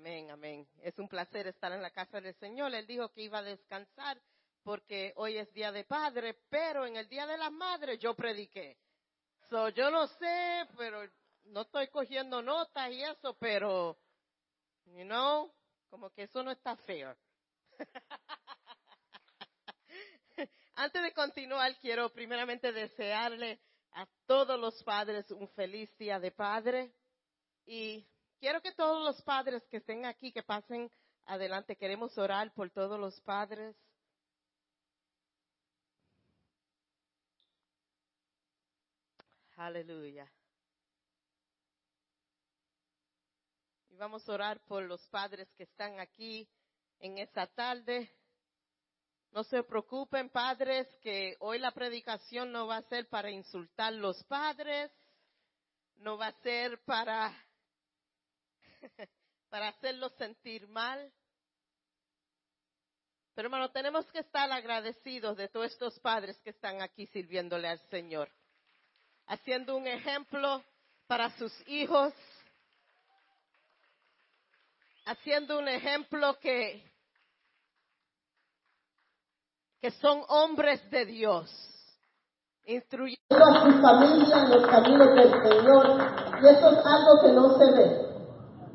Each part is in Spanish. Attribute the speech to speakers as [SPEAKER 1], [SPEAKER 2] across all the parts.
[SPEAKER 1] Amén, amén. Es un placer estar en la casa del Señor. Él dijo que iba a descansar porque hoy es día de padre, pero en el día de la madre yo prediqué. So, yo no sé, pero no estoy cogiendo notas y eso, pero, you know, como que eso no está feo. Antes de continuar, quiero primeramente desearle a todos los padres un feliz día de padre y quiero que todos los padres que estén aquí, que pasen adelante, queremos orar por todos los padres. Aleluya. Y vamos a orar por los padres que están aquí en esta tarde. No se preocupen, padres, que hoy la predicación no va a ser para insultar los padres, no va a ser para, para hacerlos sentir mal. Pero hermano, tenemos que estar agradecidos de todos estos padres que están aquí sirviéndole al Señor, haciendo un ejemplo para sus hijos, haciendo un ejemplo que que son hombres de Dios, instruyendo
[SPEAKER 2] a su familia en los caminos del Señor. Y eso es algo que no se ve,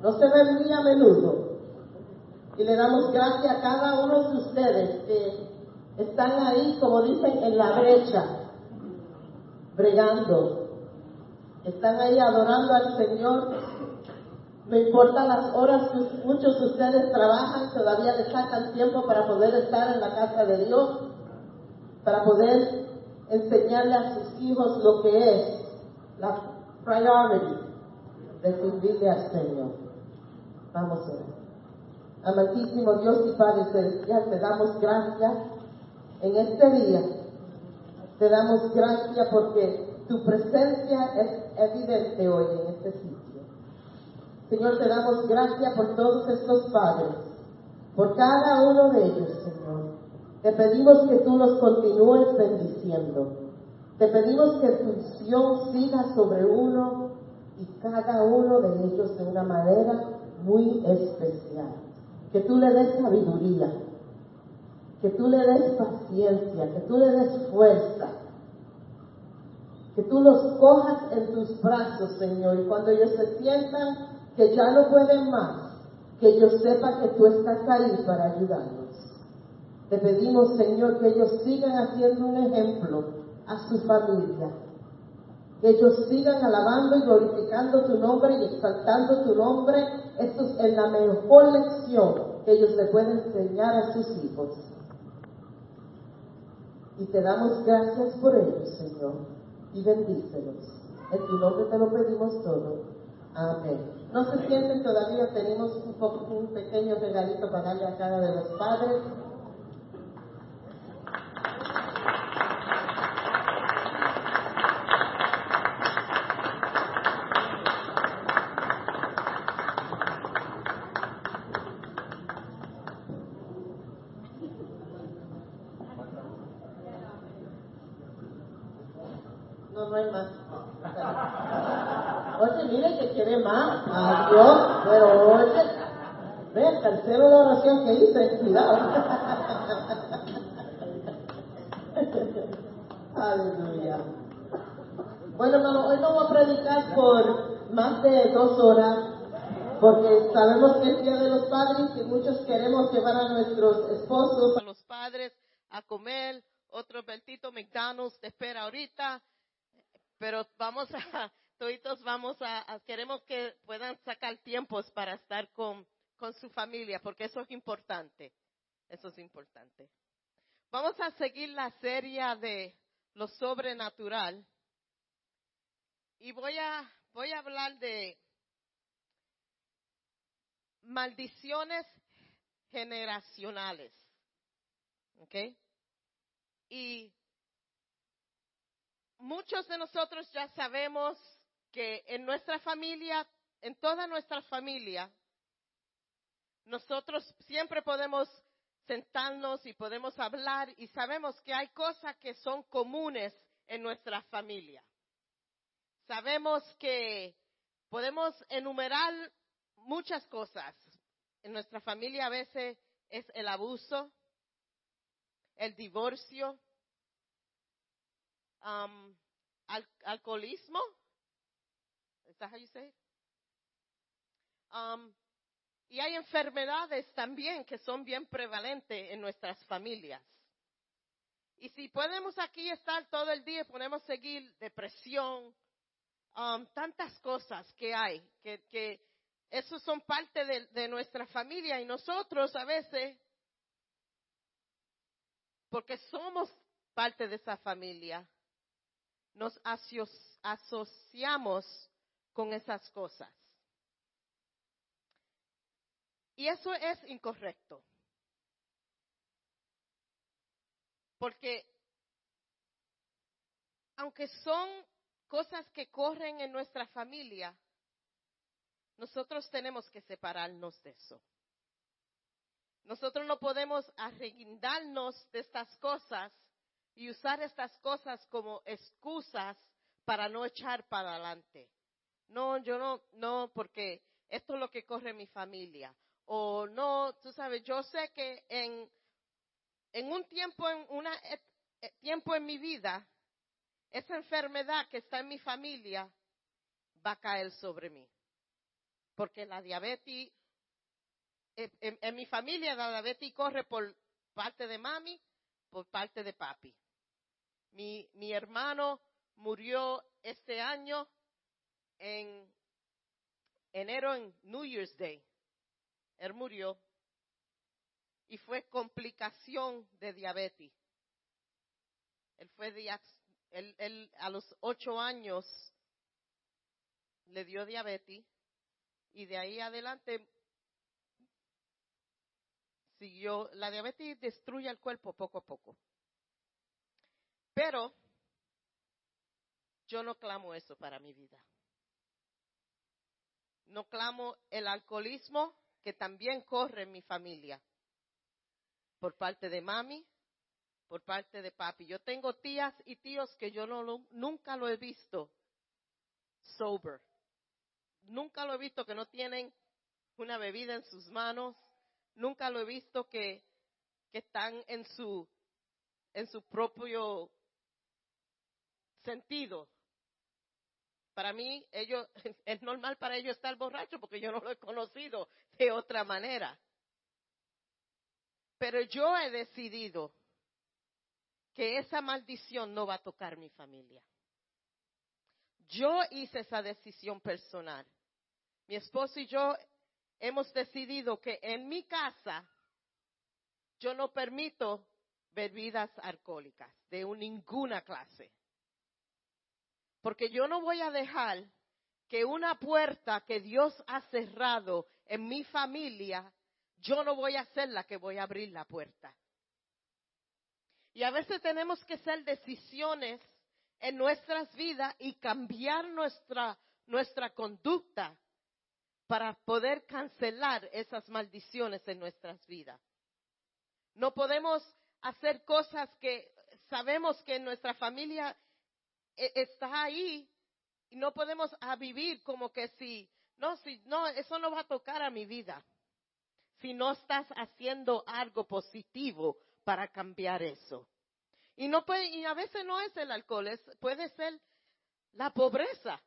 [SPEAKER 2] no se ve muy a menudo. Y le damos gracias a cada uno de ustedes que están ahí, como dicen, en la brecha, bregando. Están ahí adorando al Señor no importa las horas que muchos de ustedes trabajan, todavía le sacan tiempo para poder estar en la casa de Dios, para poder enseñarle a sus hijos lo que es la priority de servirle al Señor. Vamos a ver. Amantísimo Dios y Padre Celestial, te damos gracias en este día. Te damos gracias porque tu presencia es evidente hoy en este sitio. Señor, te damos gracias por todos estos padres, por cada uno de ellos, Señor. Te pedimos que tú los continúes bendiciendo. Te pedimos que tu unción siga sobre uno y cada uno de ellos de una manera muy especial. Que tú le des sabiduría, que tú le des paciencia, que tú le des fuerza, que tú los cojas en tus brazos, Señor, y cuando ellos se sientan que ya no pueden más, que ellos sepan que tú estás ahí para ayudarlos. Te pedimos, Señor, que ellos sigan haciendo un ejemplo a su familia, que ellos sigan alabando y glorificando tu nombre y exaltando tu nombre. Esto es la mejor lección que ellos le pueden enseñar a sus hijos. Y te damos gracias por ellos, Señor, y bendícelos. En tu nombre te lo pedimos todo. Amén. No se sienten todavía, tenemos un, un pequeño regalito para darle a cada de los padres. No, no hay más. Oye, mire que quiere más. Adiós. Pero oye, ve el tercero de oración que hice, cuidado. Aleluya. Bueno, hermano, hoy voy a predicar por más de dos horas, porque sabemos que es Día de los Padres y muchos queremos llevar a nuestros esposos,
[SPEAKER 1] a los padres, a comer. Otro Beltito McDonald's te espera ahorita. Pero vamos a, todos vamos a, queremos que puedan sacar tiempos para estar con, con su familia, porque eso es importante. Eso es importante. Vamos a seguir la serie de lo sobrenatural. Y voy a, voy a hablar de maldiciones generacionales. ¿Ok? Y muchos de nosotros ya sabemos que en nuestra familia, en toda nuestra familia, nosotros siempre podemos sentarnos y podemos hablar y sabemos que hay cosas que son comunes en nuestra familia. Sabemos que podemos enumerar muchas cosas, en nuestra familia a veces es el abuso, el divorcio, um, alcoholismo. ¿Es that how you say Um, y hay enfermedades también que son bien prevalentes en nuestras familias. Y si podemos aquí estar todo el día, podemos seguir depresión, um, tantas cosas que hay, que, que esos son parte de nuestra familia y nosotros a veces, porque somos parte de esa familia, nos asociamos con esas cosas. Y eso es incorrecto. Porque aunque son cosas que corren en nuestra familia, nosotros tenemos que separarnos de eso. Nosotros no podemos arreguindarnos de estas cosas y usar estas cosas como excusas para no echar para adelante. No, yo no, no, porque esto es lo que corre mi familia. O no, tú sabes, yo sé que en, en un tiempo, en una eh, tiempo en mi vida, esa enfermedad que está en mi familia va a caer sobre mí. Porque la diabetes, en mi familia la diabetes corre por parte de mami, por parte de papi. Mi, mi hermano murió este año en enero en New Year's Day. Él murió y fue complicación de diabetes. Él fue él, él, a los ocho años le dio diabetes y de ahí adelante siguió. La diabetes destruye el cuerpo poco a poco. Pero yo no clamo eso para mi vida. No clamo el alcoholismo que también corre en mi familia. Por parte de mami, por parte de papi. Yo tengo tías y tíos que yo no, nunca lo he visto sober. Nunca lo he visto que no tienen una bebida en sus manos. Nunca lo he visto que, que están en su, en su propio sentido. Para mí, ellos, es normal para ellos estar borrachos porque yo no lo he conocido de otra manera. Pero yo he decidido que esa maldición no va a tocar mi familia. Yo hice esa decisión personal. Mi esposo y yo hemos decidido que en mi casa yo no permito bebidas alcohólicas de ninguna clase. Porque yo no voy a dejar que una puerta que Dios ha cerrado en mi familia, yo no voy a ser la que voy a abrir la puerta. Y a veces tenemos que hacer decisiones en nuestras vidas y cambiar nuestra, nuestra conducta para poder cancelar esas maldiciones en nuestras vidas. No podemos hacer cosas que sabemos que en nuestra familia está ahí y no podemos vivir como que si, no, si, no, eso no va a tocar a mi vida. Si no estás haciendo algo positivo para cambiar eso. Y no puede, y a veces no es el alcohol, es, puede ser la pobreza.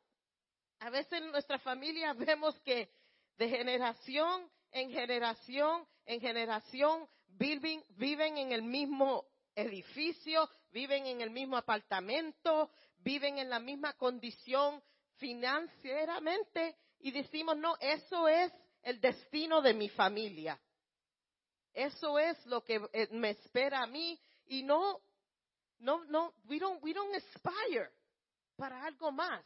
[SPEAKER 1] A veces en nuestra familia vemos que de generación en generación en generación viven, viven en el mismo edificio, viven en el mismo apartamento, viven en la misma condición financieramente y decimos, no, eso es el destino de mi familia. Eso es lo que eh, me espera a mí y no, no, no, we don't, we don't aspire para algo más.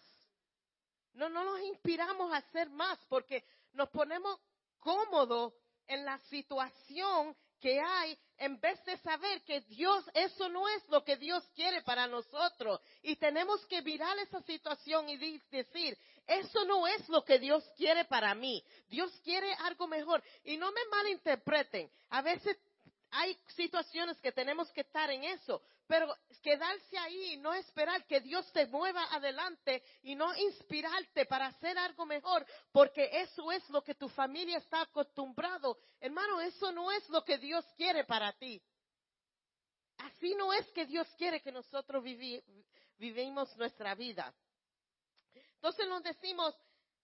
[SPEAKER 1] No, no nos inspiramos a hacer más porque nos ponemos cómodos en la situación que hay en vez de saber que Dios, eso no es lo que Dios quiere para nosotros. Y tenemos que mirar esa situación y decir, eso no es lo que Dios quiere para mí. Dios quiere algo mejor. Y no me malinterpreten. A veces hay situaciones que tenemos que estar en eso, pero quedarse ahí y no esperar que Dios te mueva adelante y no inspirarte para hacer algo mejor, porque eso es lo que tu familia está acostumbrado. Hermano, eso no es lo que Dios quiere para ti. Así no es que Dios quiere que nosotros vivimos nuestra vida. Entonces nos decimos,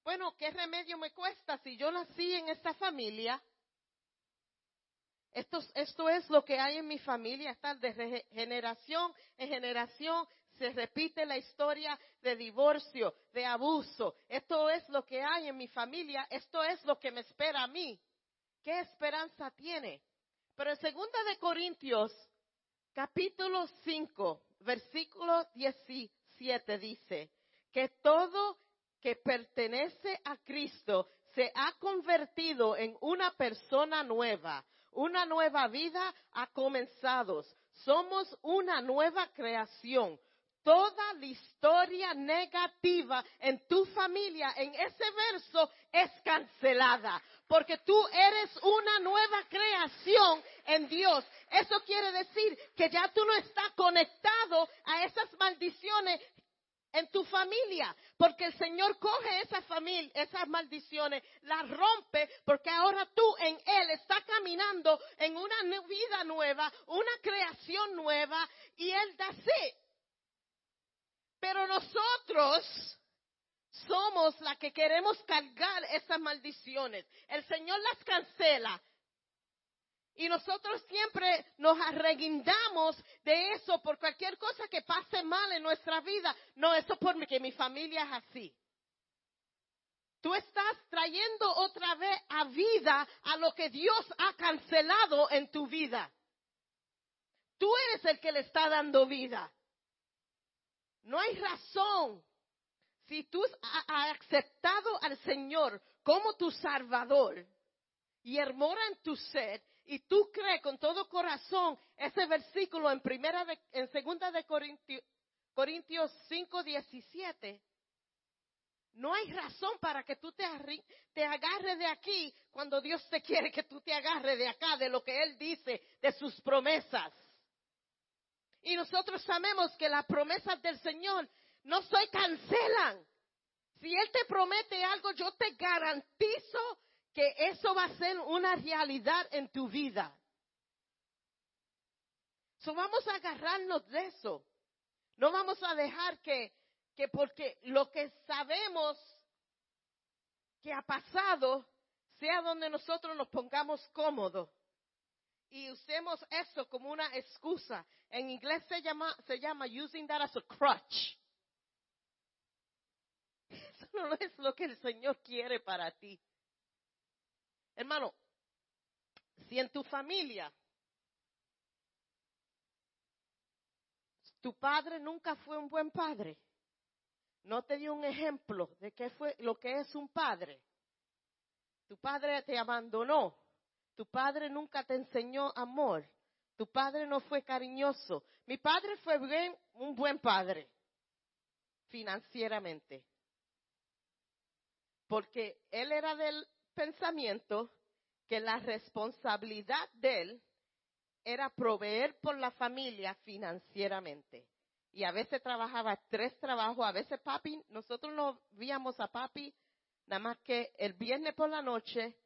[SPEAKER 1] bueno, ¿qué remedio me cuesta si yo nací en esta familia? Esto, esto es lo que hay en mi familia, está de generación en generación se repite la historia de divorcio, de abuso. Esto es lo que hay en mi familia, esto es lo que me espera a mí. ¿Qué esperanza tiene? Pero en segunda de Corintios, capítulo 5, versículo 17 dice que todo que pertenece a Cristo se ha convertido en una persona nueva. Una nueva vida ha comenzado. Somos una nueva creación. Toda la historia negativa en tu familia, en ese verso, es cancelada. Porque tú eres una nueva creación en Dios. Eso quiere decir que ya tú no estás conectado a esas maldiciones en tu familia, porque el Señor coge esa familia, esas maldiciones, las rompe, porque ahora tú en Él estás caminando en una vida nueva, una creación nueva, y Él da sí. Pero nosotros somos la que queremos cargar esas maldiciones. El Señor las cancela, y nosotros siempre nos arreguindamos de eso por cualquier cosa que pase mal en nuestra vida. No, eso porque mi familia es así. Tú estás trayendo otra vez a vida a lo que Dios ha cancelado en tu vida. Tú eres el que le está dando vida. No hay razón. Si tú has aceptado al Señor como tu Salvador y hermora en tu ser y tú crees con todo corazón ese versículo en primera segunda de Corintios, Corintios 5, 17, no hay razón para que tú te, te agarres de aquí cuando Dios te quiere que tú te agarres de acá, de lo que Él dice, de sus promesas. Y nosotros sabemos que las promesas del Señor no se cancelan. Si Él te promete algo, yo te garantizo que eso va a ser una realidad en tu vida. So vamos a agarrarnos de eso. No vamos a dejar que, que porque lo que sabemos que ha pasado sea donde nosotros nos pongamos cómodos y usemos eso como una excusa. En inglés se llama, se llama using that as a crutch. Eso no es lo que el Señor quiere para ti. Hermano, si en tu familia tu padre nunca fue un buen padre, no te dio un ejemplo de qué fue lo que es un padre. Tu padre te abandonó. Tu padre nunca te enseñó amor. Tu padre no fue cariñoso. Mi padre fue un buen padre financieramente. Porque él era del pensamiento que la responsabilidad de él era proveer por la familia financieramente. Y a veces trabajaba tres trabajos, a veces papi, nosotros no víamos a papi nada más que el viernes por la noche,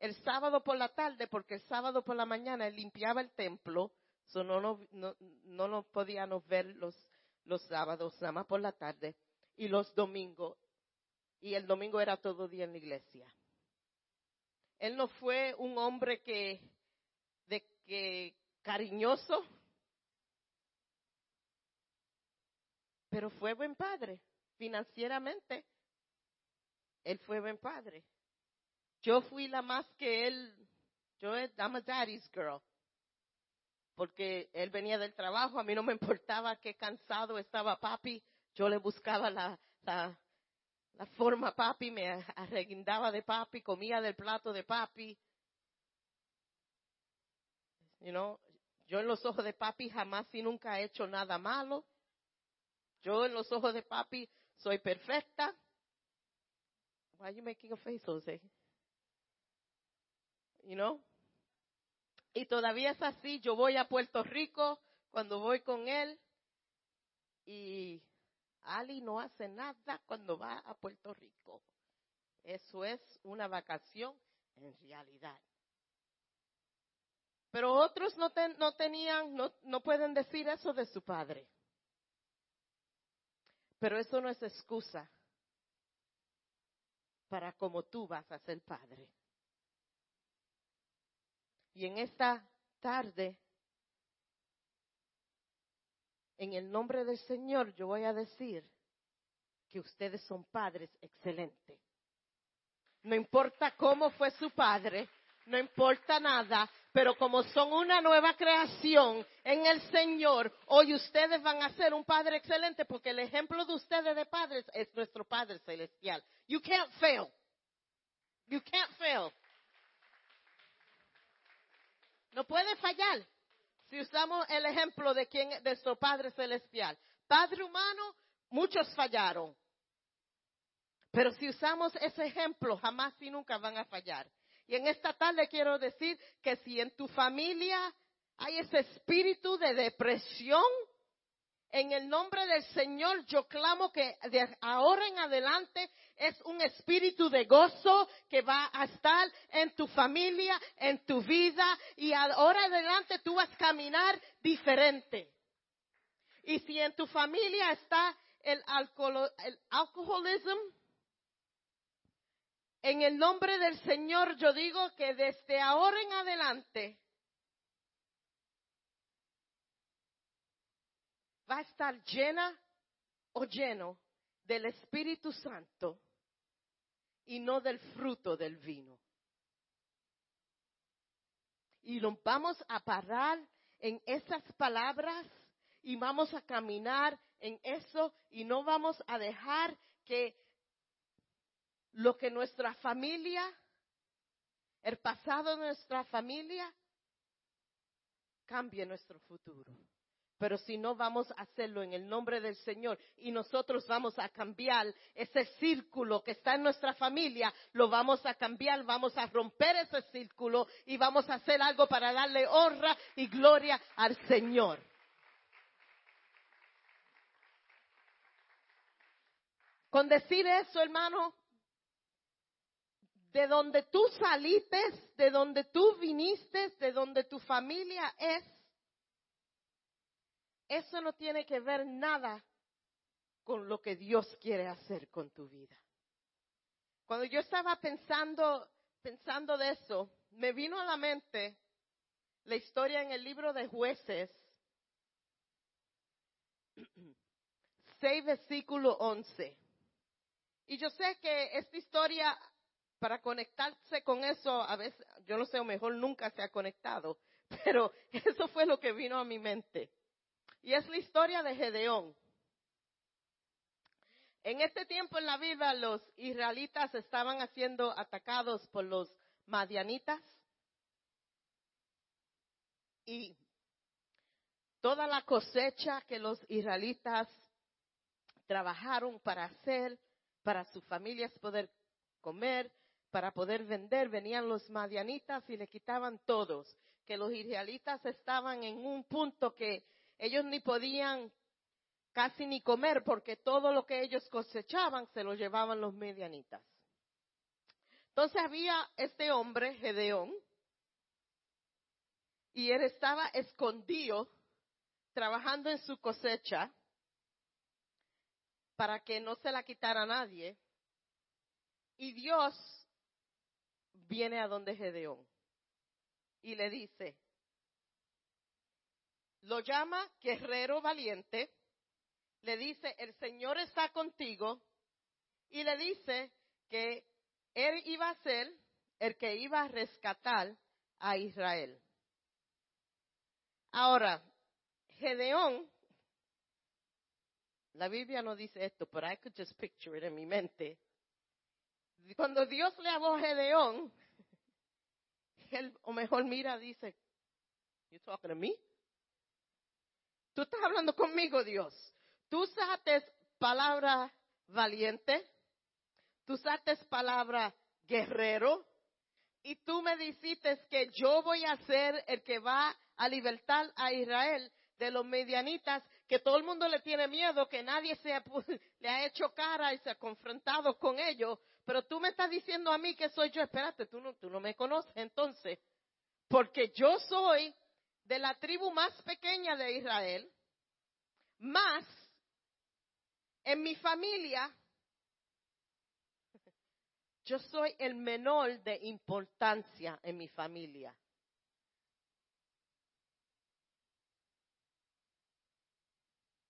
[SPEAKER 1] el sábado por la tarde, porque el sábado por la mañana limpiaba el templo, so no, no, no, no nos podíamos ver los, los sábados, nada más por la tarde, y los domingos, y el domingo era todo día en la iglesia. Él no fue un hombre que, de que cariñoso, pero fue buen padre financieramente. Él fue buen padre. Yo fui la más que él. Yo, I'm a daddy's girl. Porque él venía del trabajo, a mí no me importaba qué cansado estaba papi, yo le buscaba la, la, la forma papi, me arreguindaba de papi, comía del plato de papi. You know, yo en los ojos de papi jamás y nunca he hecho nada malo. Yo en los ojos de papi soy perfecta. Why are you making a face, Jose? You know? Y todavía es así, yo voy a Puerto Rico cuando voy con él y Ali no hace nada cuando va a Puerto Rico. Eso es una vacación en realidad. Pero otros no, tenían, no, no pueden decir eso de su padre. Pero eso no es excusa para como tú vas a ser padre. Y en esta tarde, en el nombre del Señor, yo voy a decir que ustedes son padres excelentes. No importa cómo fue su padre, no importa nada, pero como son una nueva creación en el Señor, hoy ustedes van a ser un Padre excelente porque el ejemplo de ustedes de padres es nuestro Padre Celestial. You can't fail. You can't fail. No puede fallar si usamos el ejemplo de quién, de nuestro Padre Celestial. Padre humano, muchos fallaron. Pero si usamos ese ejemplo, jamás y nunca van a fallar. Y en esta tarde quiero decir que si en tu familia hay ese espíritu de depresión, en el nombre del Señor yo clamo que de ahora en adelante es un espíritu de gozo que va a estar en tu familia, en tu vida y ahora en adelante tú vas a caminar diferente. Y si en tu familia está el, el alcoholismo, en el nombre del Señor yo digo que desde ahora en adelante va a estar llena o lleno del Espíritu Santo y no del fruto del vino. Y nos vamos a parar en esas palabras y vamos a caminar en eso y no vamos a dejar que lo que nuestra familia, el pasado de nuestra familia, cambie nuestro futuro. Pero si no vamos a hacerlo en el nombre del Señor y nosotros vamos a cambiar ese círculo que está en nuestra familia, lo vamos a cambiar, vamos a romper ese círculo y vamos a hacer algo para darle honra y gloria al Señor. Con decir eso, hermano, de donde tú saliste, de donde tú viniste, de donde tu familia es, eso no tiene que ver nada con lo que Dios quiere hacer con tu vida. Cuando yo estaba pensando, pensando de eso, me vino a la mente la historia en el libro de jueces, 6 versículo 11. Y yo sé que esta historia para conectarse con eso, a veces, yo no sé, o mejor nunca se ha conectado, pero eso fue lo que vino a mi mente. Y es la historia de Gedeón. En este tiempo en la Biblia los israelitas estaban siendo atacados por los madianitas y toda la cosecha que los israelitas trabajaron para hacer, para sus familias poder comer, para poder vender, venían los madianitas y le quitaban todos, que los israelitas estaban en un punto que ellos ni podían casi ni comer porque todo lo que ellos cosechaban se lo llevaban los medianitas. Entonces había este hombre, Gedeón, y él estaba escondido trabajando en su cosecha para que no se la quitara nadie. Y Dios viene a donde Gedeón y le dice, lo llama guerrero valiente, le dice, el Señor está contigo y le dice que él iba a ser el que iba a rescatar a Israel. Ahora, Gedeón, la Biblia no dice esto, pero I could just picture it en mi mente. Cuando Dios le habló a Gedeón, él, o mejor mira, dice, you talking to me? Tú estás hablando conmigo, Dios. Tú usaste palabra valiente, tú usaste palabra guerrero, y tú me dijiste que yo voy a ser el que va a libertar a Israel de los medianitas, que todo el mundo le tiene miedo, que nadie se le ha hecho cara y se ha confrontado con ellos, pero tú me estás diciendo a mí que soy yo, espérate, tú no, tú no me conoces entonces, porque yo soy de la tribu más pequeña de Israel, más en mi familia, yo soy el menor de importancia en mi familia.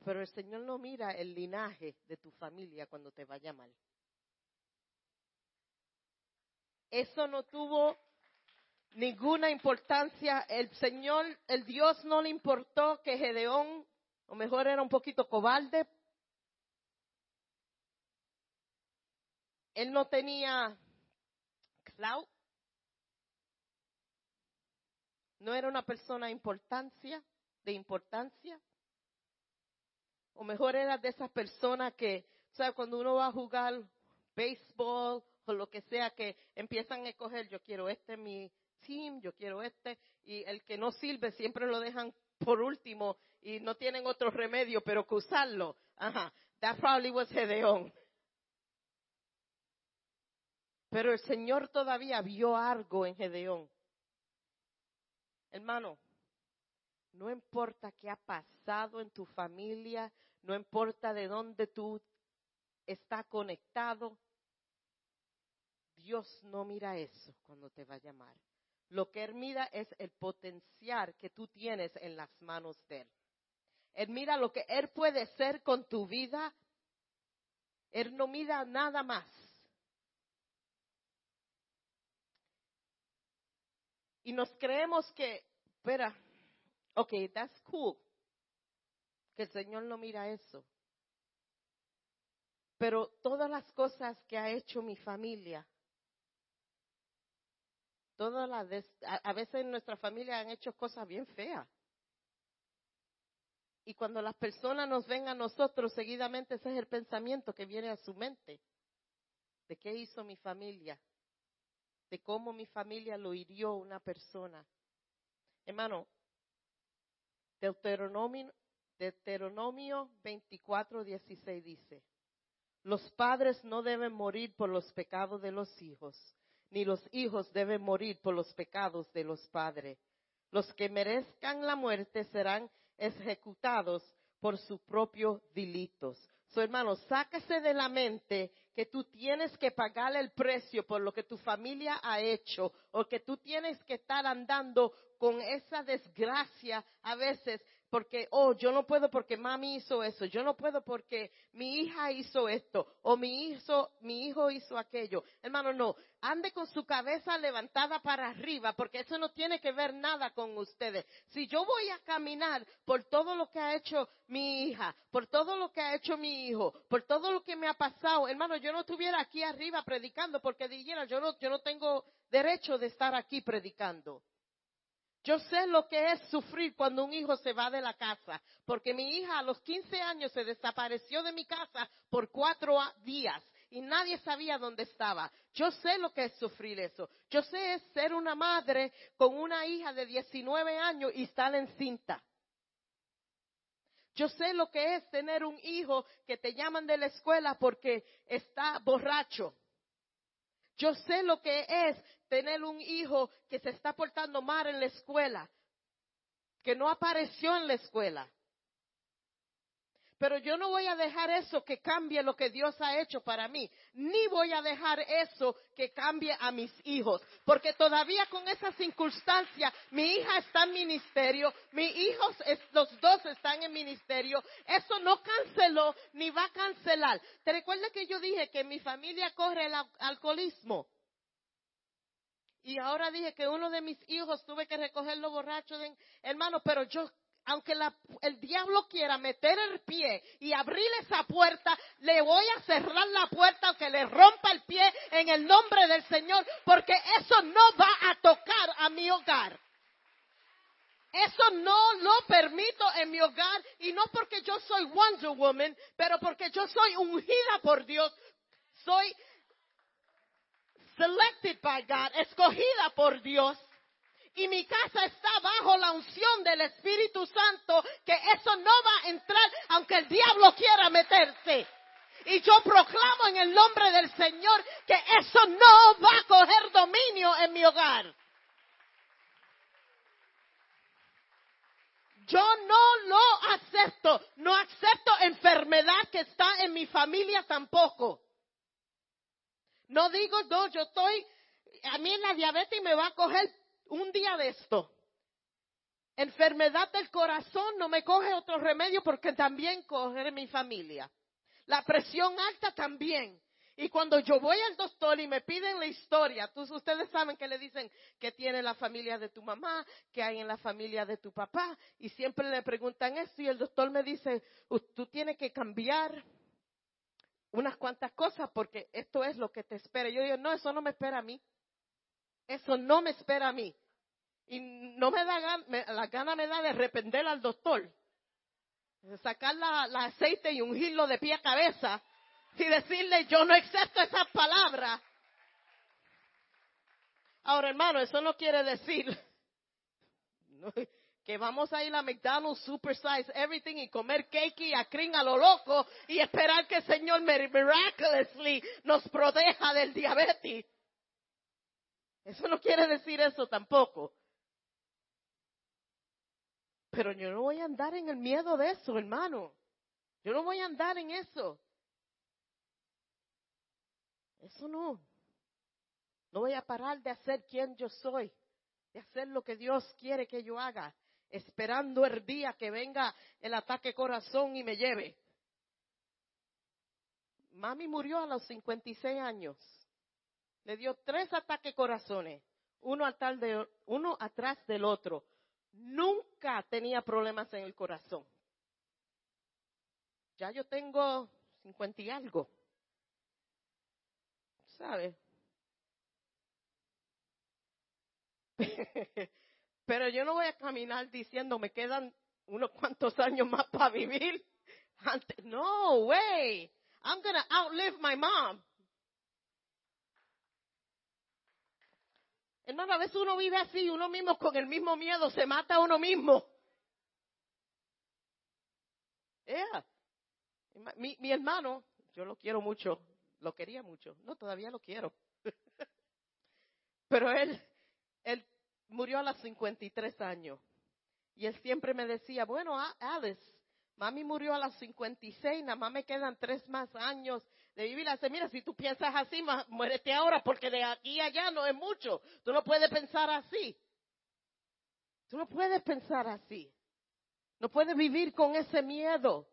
[SPEAKER 1] Pero el Señor no mira el linaje de tu familia cuando te vaya mal. Eso no tuvo ninguna importancia. El Señor, el Dios no le importó que Gedeón, o mejor era un poquito cobarde. Él no tenía clout. No era una persona de importancia, de importancia o mejor era de esas personas que, ¿sabes? Cuando uno va a jugar béisbol o lo que sea, que empiezan a escoger, yo quiero este mi team, yo quiero este, y el que no sirve siempre lo dejan por último y no tienen otro remedio pero que usarlo. Ajá, that probably was Gedeón. Pero el Señor todavía vio algo en Gedeón. Hermano, no importa qué ha pasado en tu familia, no importa de dónde tú estás conectado, Dios no mira eso cuando te va a llamar. Lo que Él mira es el potencial que tú tienes en las manos de Él. Él mira lo que Él puede ser con tu vida. Él no mira nada más. Y nos creemos que, espera, ok, that's cool que el Señor no mira eso. Pero todas las cosas que ha hecho mi familia, todas las a, veces en nuestra familia han hecho cosas bien feas. Y cuando las personas nos ven a nosotros, seguidamente ese es el pensamiento que viene a su mente. ¿De qué hizo mi familia? De cómo mi familia lo hirió una persona. Hermano, Deuteronomio, Deuteronomio 24, 16 dice, los padres no deben morir por los pecados de los hijos, ni los hijos deben morir por los pecados de los padres. Los que merezcan la muerte serán ejecutados por sus propios delitos. So, hermano, sácase de la mente que tú tienes que pagar el precio por lo que tu familia ha hecho o que tú tienes que estar andando con esa desgracia a veces porque, oh, yo no puedo porque mami hizo eso, yo no puedo porque mi hija hizo esto, o mi hijo, mi hijo hizo aquello. Hermano, no, ande con su cabeza levantada para arriba, porque eso no tiene que ver nada con ustedes. Si yo voy a caminar por todo lo que ha hecho mi hija, por todo lo que ha hecho mi hijo, por todo lo que me ha pasado, hermano, yo no estuviera aquí arriba predicando porque dijera, yo no, yo no tengo derecho de estar aquí predicando. Yo sé lo que es sufrir cuando un hijo se va de la casa, porque mi hija a los 15 años se desapareció de mi casa por cuatro días y nadie sabía dónde estaba. Yo sé lo que es sufrir eso. Yo sé es ser una madre con una hija de 19 años y estar encinta. Yo sé lo que es tener un hijo que te llaman de la escuela porque está borracho. Yo sé lo que es tener un hijo que se está portando mal en la escuela, que no apareció en la escuela. Pero yo no voy a dejar eso que cambie lo que Dios ha hecho para mí, ni voy a dejar eso que cambie a mis hijos, porque todavía con esa circunstancia, mi hija está en ministerio, mis hijos, los dos están en ministerio, eso no canceló ni va a cancelar. ¿Te recuerdas que yo dije que mi familia corre el alcoholismo? Y ahora dije que uno de mis hijos tuve que recogerlo borracho, de, hermano, pero yo aunque el diablo quiera meter el pie y abrir esa puerta, le voy a cerrar la puerta aunque le rompa el pie en el nombre del Señor, porque eso no va a tocar a mi hogar. Eso no lo permito en mi hogar y no porque yo soy Wonder Woman, pero porque yo soy ungida por Dios. Soy selected by God, escogida por Dios. Y mi casa está bajo la unción del Espíritu Santo, que eso no va a entrar aunque el diablo quiera meterse. Y yo proclamo en el nombre del Señor que eso no va a coger dominio en mi hogar. Yo no lo acepto. No acepto enfermedad que está en mi familia tampoco. No digo, no, yo estoy, a mí la diabetes me va a coger un día de esto. Enfermedad del corazón no me coge otro remedio porque también coge mi familia. La presión alta también. Y cuando yo voy al doctor y me piden la historia, ustedes saben que le dicen que tiene la familia de tu mamá, que hay en la familia de tu papá, y siempre le preguntan eso y el doctor me dice, tú tienes que cambiar unas cuantas cosas porque esto es lo que te espera. Yo digo, no, eso no me espera a mí. Eso no me espera a mí. Y no me da la gana me da de arrepender al doctor. Sacar la, la aceite y ungirlo de pie a cabeza y decirle, yo no acepto esas palabras. Ahora, hermano, eso no quiere decir que vamos a ir a McDonald's Super Size Everything y comer cake y acrín a lo loco y esperar que el Señor miraculously nos proteja del diabetes. Eso no quiere decir eso tampoco. Pero yo no voy a andar en el miedo de eso, hermano. Yo no voy a andar en eso. Eso no. No voy a parar de hacer quien yo soy, de hacer lo que Dios quiere que yo haga, esperando el día que venga el ataque corazón y me lleve. Mami murió a los 56 años. Le dio tres ataques corazones, uno, de, uno atrás del otro. Nunca tenía problemas en el corazón. Ya yo tengo 50 y algo. ¿sabes? Pero yo no voy a caminar diciendo me quedan unos cuantos años más para vivir. No way. I'm going to outlive my mom. Hermano, a veces uno vive así, uno mismo con el mismo miedo, se mata a uno mismo. Yeah. Mi, mi hermano, yo lo quiero mucho, lo quería mucho. No, todavía lo quiero. Pero él, él murió a los 53 años. Y él siempre me decía, bueno, Alice, mami murió a los 56, nada más me quedan tres más años de vivir. Dice, mira, si tú piensas así, muérete ahora, porque de aquí a allá no es mucho. Tú no puedes pensar así. Tú no puedes pensar así. No puedes vivir con ese miedo.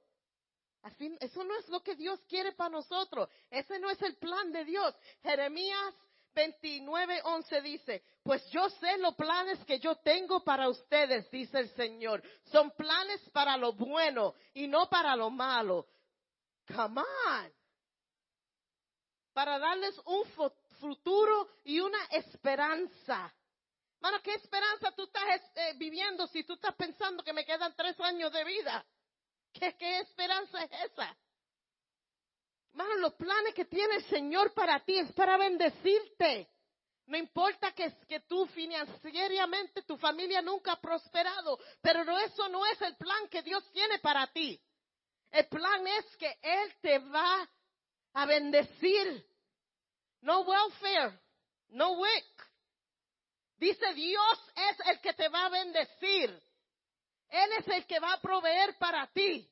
[SPEAKER 1] Así, eso no es lo que Dios quiere para nosotros. Ese no es el plan de Dios. Jeremías 29, 11 dice, pues yo sé los planes que yo tengo para ustedes, dice el Señor. Son planes para lo bueno y no para lo malo. Come on. Para darles un futuro y una esperanza. Mano, ¿qué esperanza tú estás eh, viviendo si tú estás pensando que me quedan tres años de vida? ¿Qué, esperanza es esa? Hermano, los planes que tiene el Señor para ti es para bendecirte. No importa que, que tú financieramente, tu familia nunca ha prosperado, pero eso no es el plan que Dios tiene para ti. El plan es que Él te va a bendecir. No welfare, no work. Dice Dios es el que te va a bendecir. Él es el que va a proveer para ti.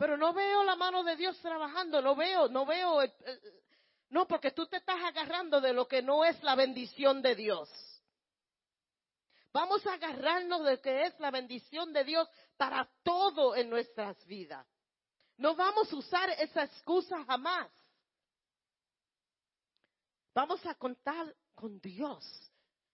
[SPEAKER 1] Pero no veo la mano de Dios trabajando, no veo, no veo, no, porque tú te estás agarrando de lo que no es la bendición de Dios. Vamos a agarrarnos de lo que es la bendición de Dios para todo en nuestras vidas. No vamos a usar esa excusa jamás. Vamos a contar con Dios.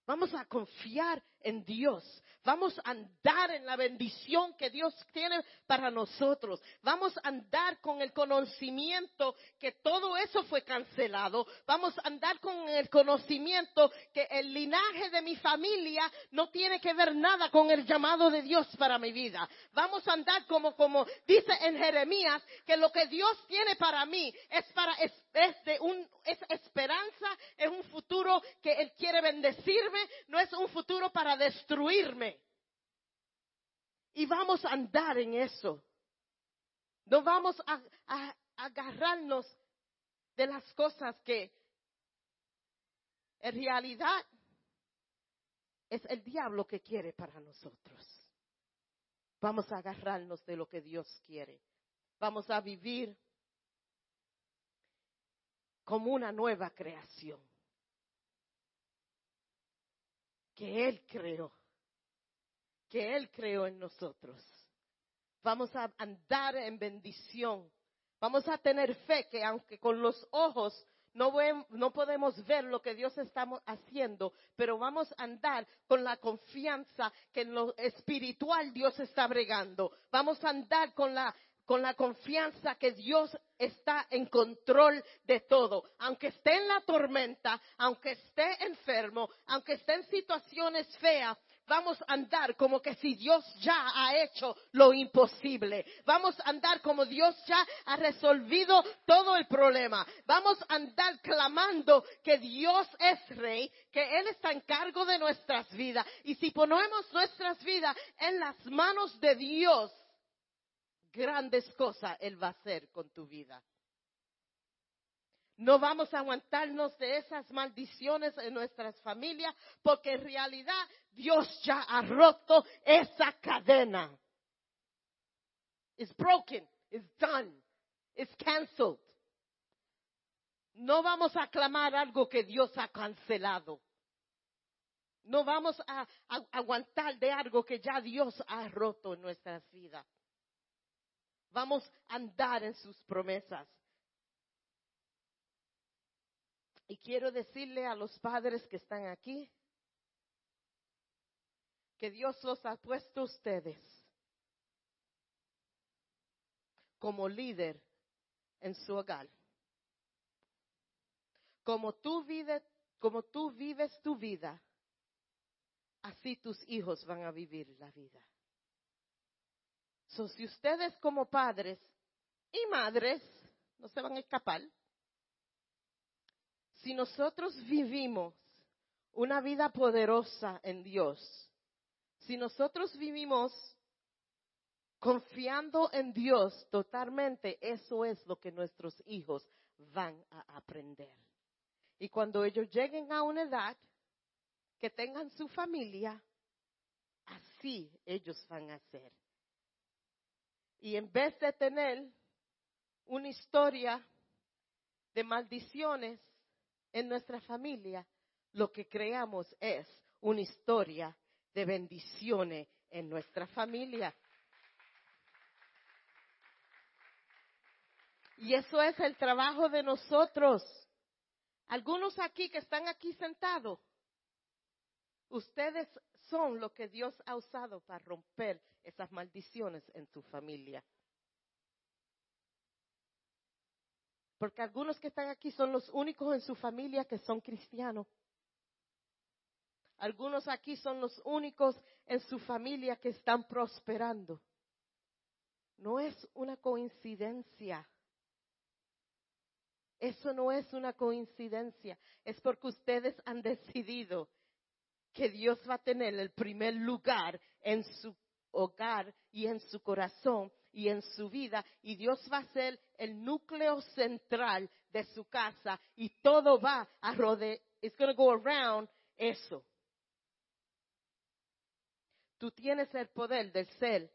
[SPEAKER 1] Vamos a confiar en Dios. Vamos a andar en la bendición que Dios tiene para nosotros. Vamos a andar con el conocimiento que todo eso fue cancelado. Vamos a andar con el conocimiento que el linaje de mi familia no tiene que ver nada con el llamado de Dios para mi vida. Vamos a andar como, como dice en Jeremías, que lo que Dios tiene para mí es para, es, de un, es esperanza, es un futuro que Él quiere bendecirme, no es un futuro para destruirme. Y vamos a andar en eso. No vamos a, agarrarnos de las cosas que en realidad es el diablo que quiere para nosotros. Vamos a agarrarnos de lo que Dios quiere. Vamos a vivir como una nueva creación que Él creó que Él creó en nosotros. Vamos a andar en bendición. Vamos a tener fe que aunque con los ojos no, podemos ver lo que Dios está haciendo, pero vamos a andar con la confianza que en lo espiritual Dios está bregando. Vamos a andar con la, con la confianza que Dios está en control de todo. Aunque esté en la tormenta, aunque esté enfermo, aunque esté en situaciones feas, vamos a andar como que si Dios ya ha hecho lo imposible. Vamos a andar como Dios ya ha resolvido todo el problema. Vamos a andar clamando que Dios es rey, que Él está en cargo de nuestras vidas. Y si ponemos nuestras vidas en las manos de Dios, grandes cosas Él va a hacer con tu vida. No vamos a aguantarnos de esas maldiciones en nuestras familias porque en realidad Dios ya ha roto esa cadena. It's broken, it's done, it's canceled. No vamos a clamar algo que Dios ha cancelado. No vamos a, aguantar de algo que ya Dios ha roto en nuestras vidas. Vamos a andar en sus promesas. Y quiero decirle a los padres que están aquí que Dios los ha puesto a ustedes como líder en su hogar. Como tú vives, como tú vives tu vida, así tus hijos van a vivir la vida. Si ustedes como padres y madres no se van a escapar, si nosotros vivimos una vida poderosa en Dios, si nosotros vivimos confiando en Dios totalmente, eso es lo que nuestros hijos van a aprender. Y cuando ellos lleguen a una edad que tengan su familia, así ellos van a ser. Y en vez de tener una historia de maldiciones, en nuestra familia, lo que creamos es una historia de bendiciones en nuestra familia. Y eso es el trabajo de nosotros. Algunos aquí que están aquí sentados, ustedes son lo que Dios ha usado para romper esas maldiciones en su familia. Porque algunos que están aquí son los únicos en su familia que son cristianos. Algunos aquí son los únicos en su familia que están prosperando. No es una coincidencia. Eso no es una coincidencia. Es porque ustedes han decidido que Dios va a tener el primer lugar en su hogar y en su corazón y en su vida y Dios va a ser el núcleo central de su casa y todo va a rodear, it's going to go around eso. Tú tienes el poder del ser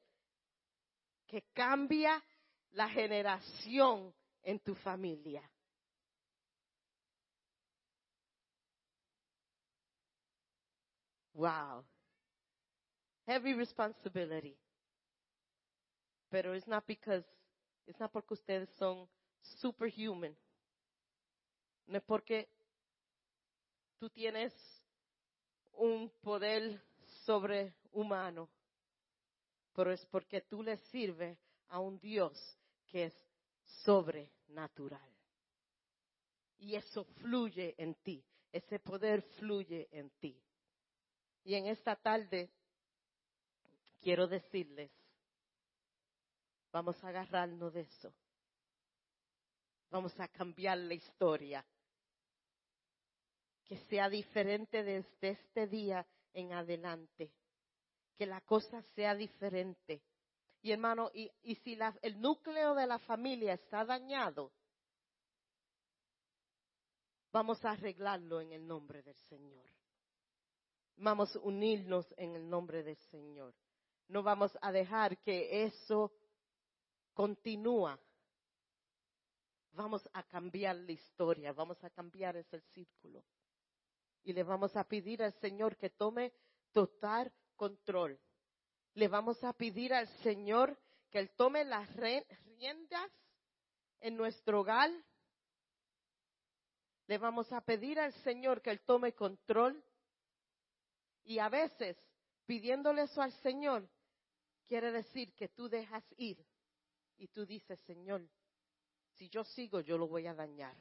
[SPEAKER 1] que cambia la generación en tu familia. Wow. Heavy responsibility. Pero es not because, it's not porque ustedes son superhuman. No es porque tú tienes un poder sobrehumano, pero es porque tú le sirves a un Dios que es sobrenatural. Y eso fluye en ti, ese poder fluye en ti. Y en esta tarde quiero decirles, vamos a agarrarnos de eso. Vamos a cambiar la historia. Que sea diferente desde este día en adelante. Que la cosa sea diferente. Y hermano, y, si el núcleo de la familia está dañado, vamos a arreglarlo en el nombre del Señor. Vamos a unirnos en el nombre del Señor. No vamos a dejar que eso continúe. Vamos a cambiar la historia, vamos a cambiar ese círculo. Y le vamos a pedir al Señor que tome total control. Le vamos a pedir al Señor que Él tome las riendas en nuestro hogar. Le vamos a pedir al Señor que Él tome control. Y a veces, pidiéndole eso al Señor, quiere decir que tú dejas ir y tú dices, Señor, si yo sigo, yo lo voy a dañar.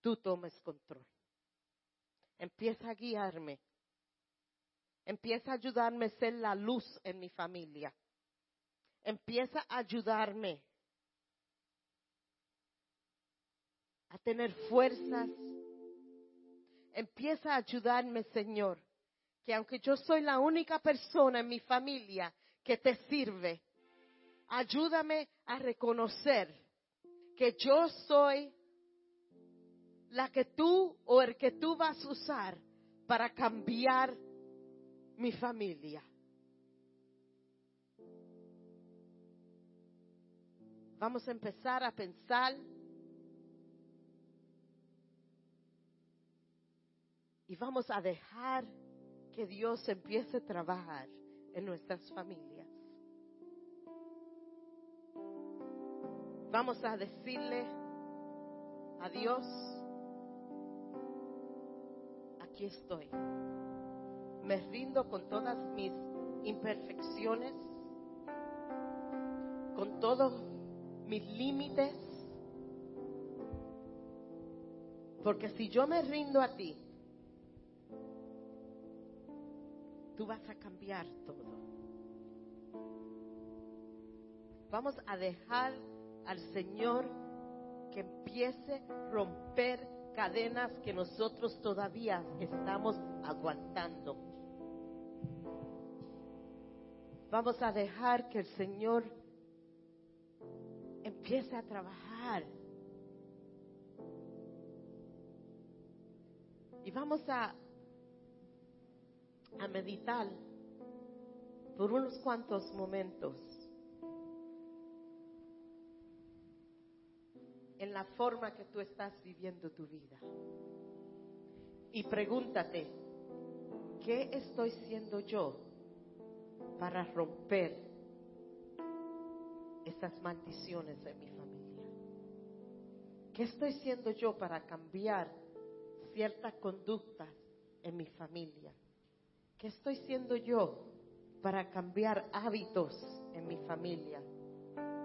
[SPEAKER 1] Tú tomes control. Empieza a guiarme. Empieza a ayudarme a ser la luz en mi familia. Empieza a ayudarme a tener fuerzas. Empieza a ayudarme, Señor, que aunque yo soy la única persona en mi familia que te sirve, ayúdame a reconocer que yo soy la que tú o el que tú vas a usar para cambiar mi familia. Vamos a empezar a pensar y vamos a dejar que Dios empiece a trabajar en nuestras familias. Vamos a decirle a Dios, aquí estoy me rindo con todas mis imperfecciones, con todos mis límites, porque si yo me rindo a ti, tú vas a cambiar todo. Vamos a dejar al Señor que empiece a romper cadenas que nosotros todavía estamos aguantando. Vamos a dejar que el Señor empiece a trabajar. Y vamos a, a meditar por unos cuantos momentos en la forma que tú estás viviendo tu vida. Y pregúntate, ¿qué estoy siendo yo para romper estas maldiciones en mi familia? ¿Qué estoy siendo yo para cambiar ciertas conductas en mi familia? ¿Qué estoy siendo yo para cambiar hábitos en mi familia?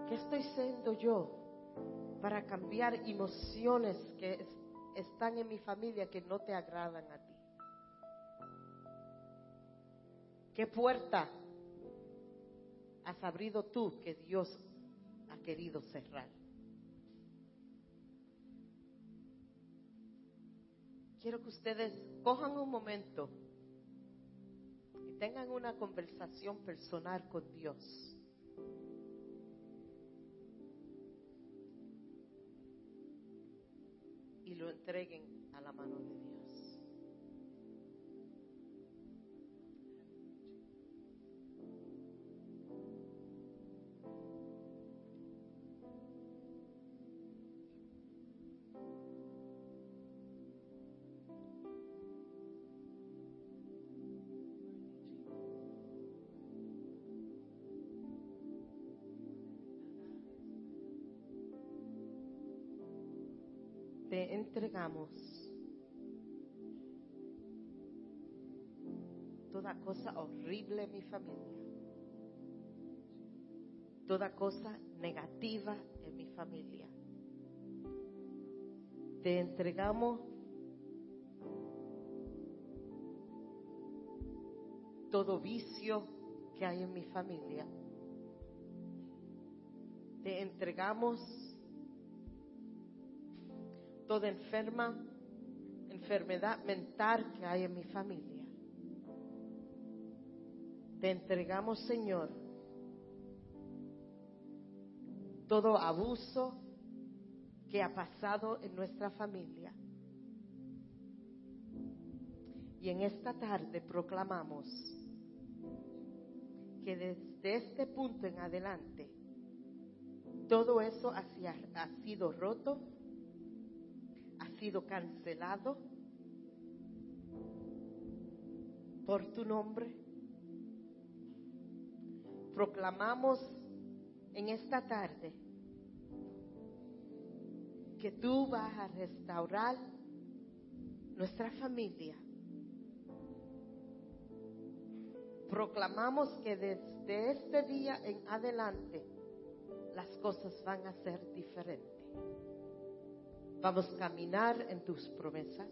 [SPEAKER 1] ¿Qué estoy siendo yo para cambiar emociones que están en mi familia que no te agradan a ti? ¿Qué puerta has abrido tú que Dios ha querido cerrar? Quiero que ustedes cojan un momento tengan una conversación personal con Dios. y lo entreguen a la mano de Dios. Entregamos toda cosa horrible en mi familia, toda cosa negativa en mi familia. Te entregamos todo vicio que hay en mi familia. Te entregamos toda enferma, enfermedad mental que hay en mi familia. Te entregamos, Señor, todo abuso que ha pasado en nuestra familia. Y en esta tarde proclamamos que desde este punto en adelante todo eso ha, sido roto, ha sido cancelado por tu nombre. Proclamamos en esta tarde que tú vas a restaurar nuestra familia proclamamos que desde este día en adelante las cosas van a ser diferentes. Vamos a caminar en tus promesas.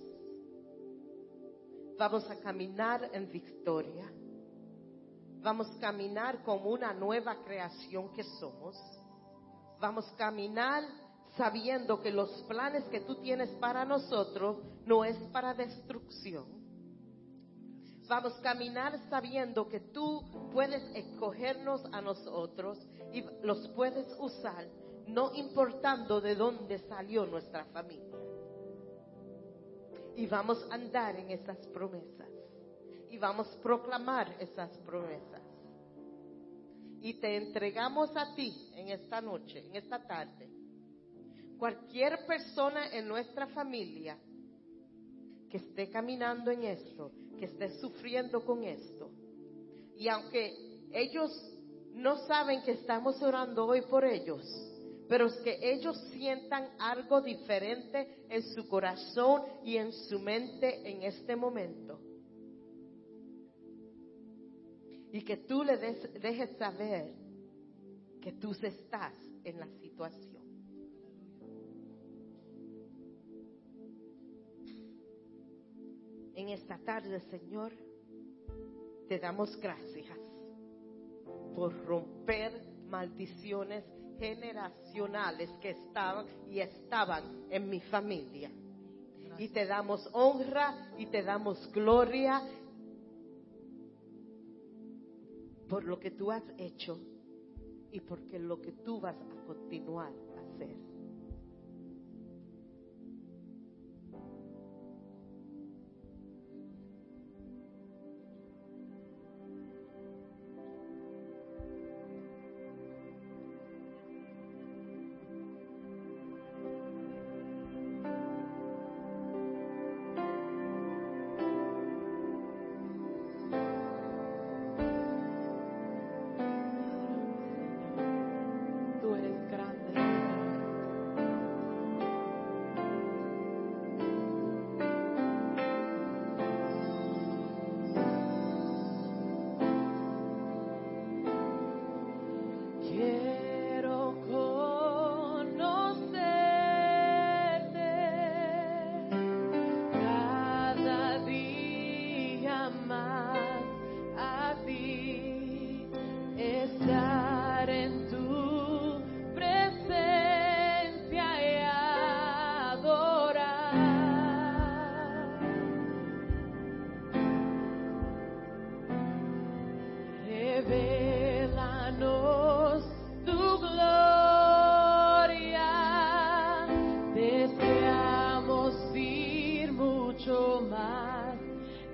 [SPEAKER 1] Vamos a caminar en victoria. Vamos a caminar como una nueva creación que somos. Vamos a caminar sabiendo que los planes que tú tienes para nosotros no es para destrucción, Vamos a caminar sabiendo que tú puedes escogernos a nosotros y los puedes usar, no importando de dónde salió nuestra familia. Y vamos a andar en esas promesas. Y vamos a proclamar esas promesas. Y te entregamos a ti en esta noche, en esta tarde. Cualquier persona en nuestra familia que esté caminando en esto, que esté sufriendo con esto. Y aunque ellos no saben que estamos orando hoy por ellos, pero es que ellos sientan algo diferente en su corazón y en su mente en este momento. Y que tú le dejes saber que tú estás en la situación. en esta tarde, Señor, te damos gracias por romper maldiciones generacionales que estaban y estaban en mi familia. Y te damos honra y te damos gloria por lo que tú has hecho y porque lo que tú vas a continuar a hacer.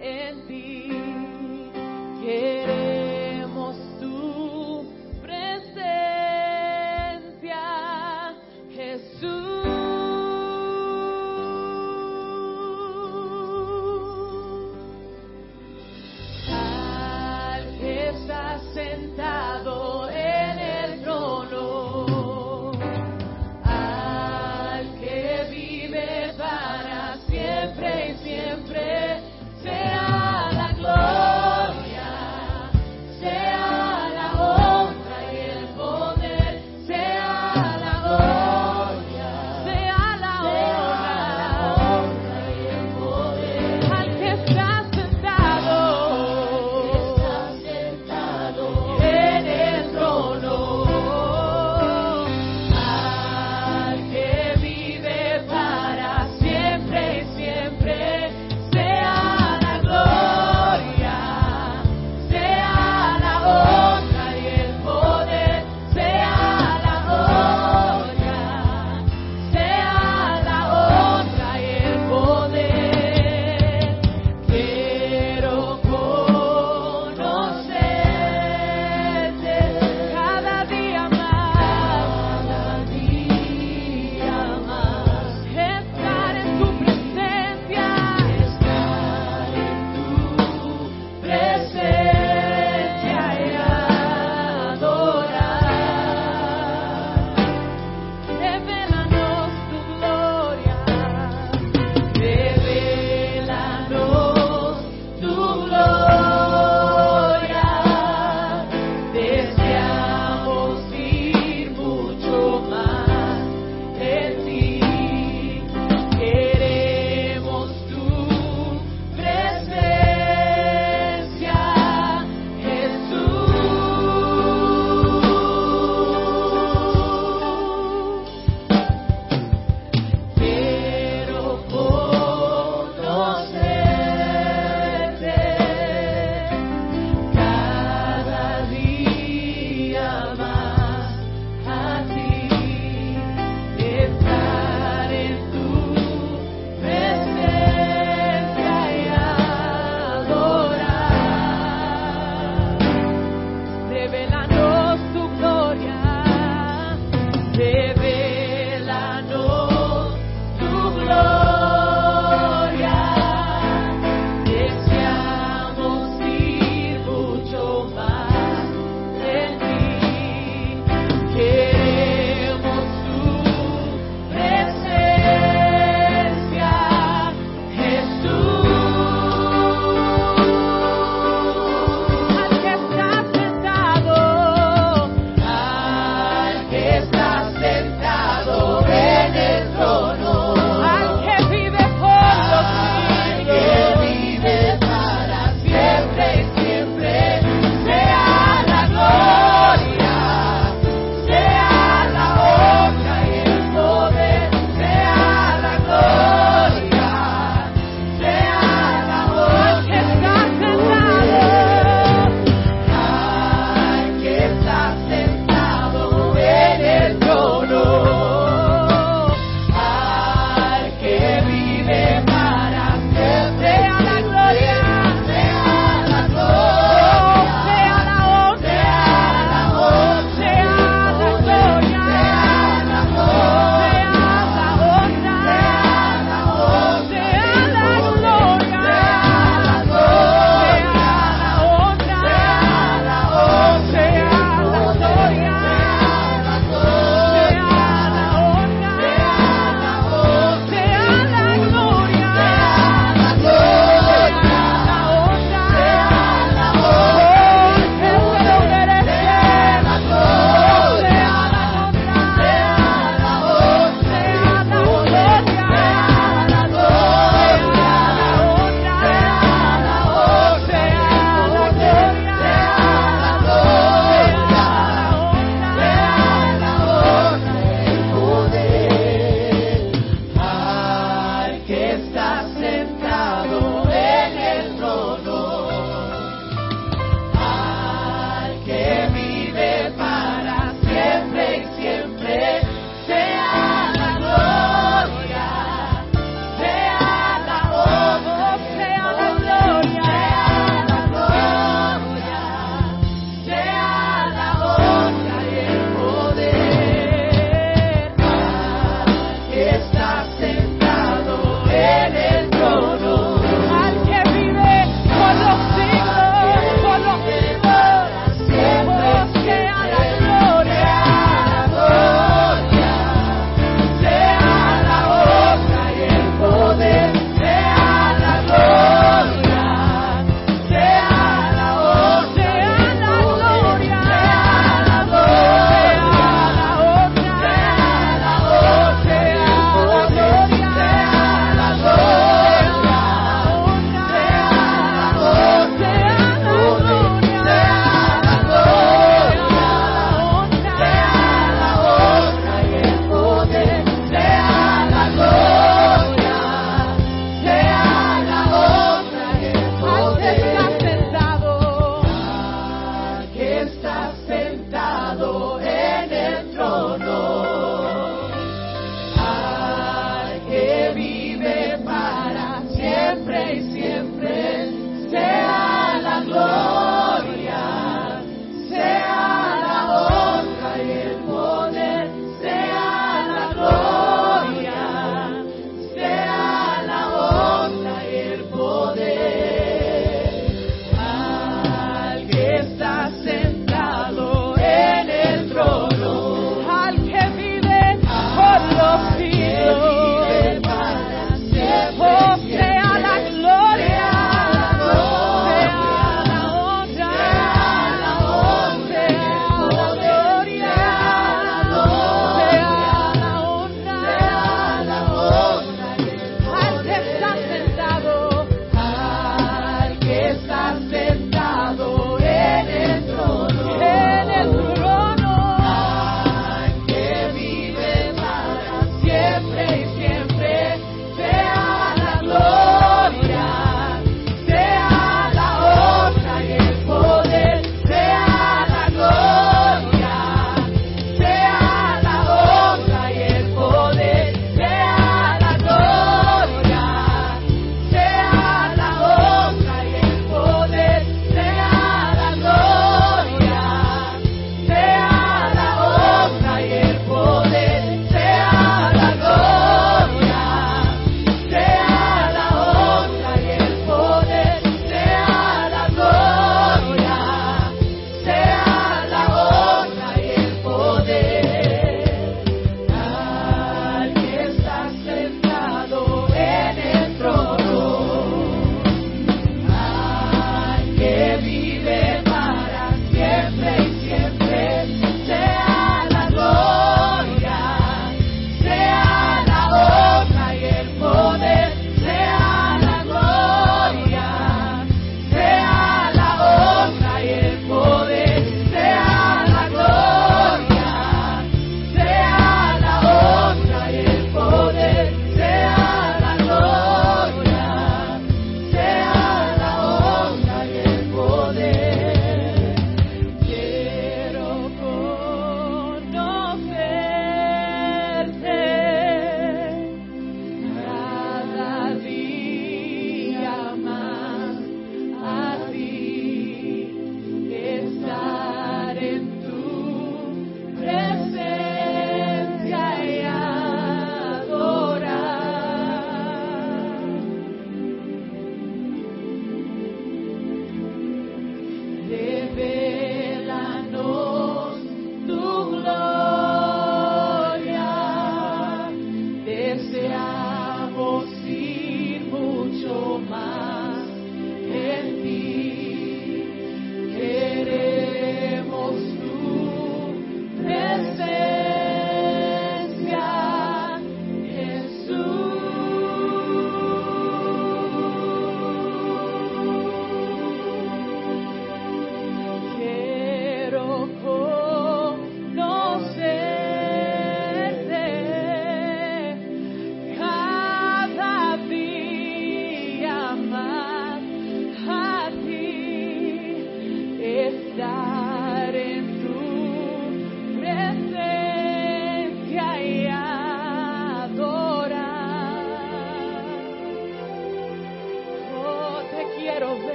[SPEAKER 3] Siempre, siempre será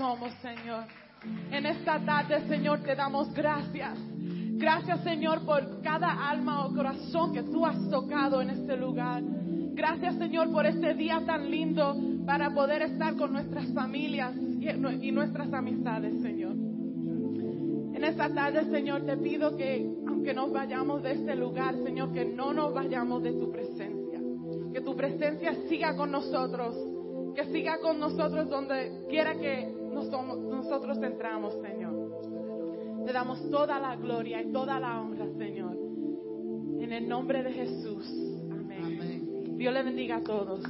[SPEAKER 3] somos, Señor. En esta tarde, Señor, te damos gracias. Gracias, Señor, por cada alma o corazón que tú has tocado en este lugar. Gracias, Señor, por este día tan lindo para poder estar con nuestras familias y nuestras amistades, Señor. En esta tarde, Señor, te pido que, aunque nos vayamos de este lugar, Señor, que no nos vayamos de tu presencia. Que tu presencia siga con nosotros. Que siga con nosotros donde quiera que nosotros entramos, Señor. Te damos toda la gloria y toda la honra, Señor. En el nombre de Jesús. Amén. Amén. Dios le bendiga a todos.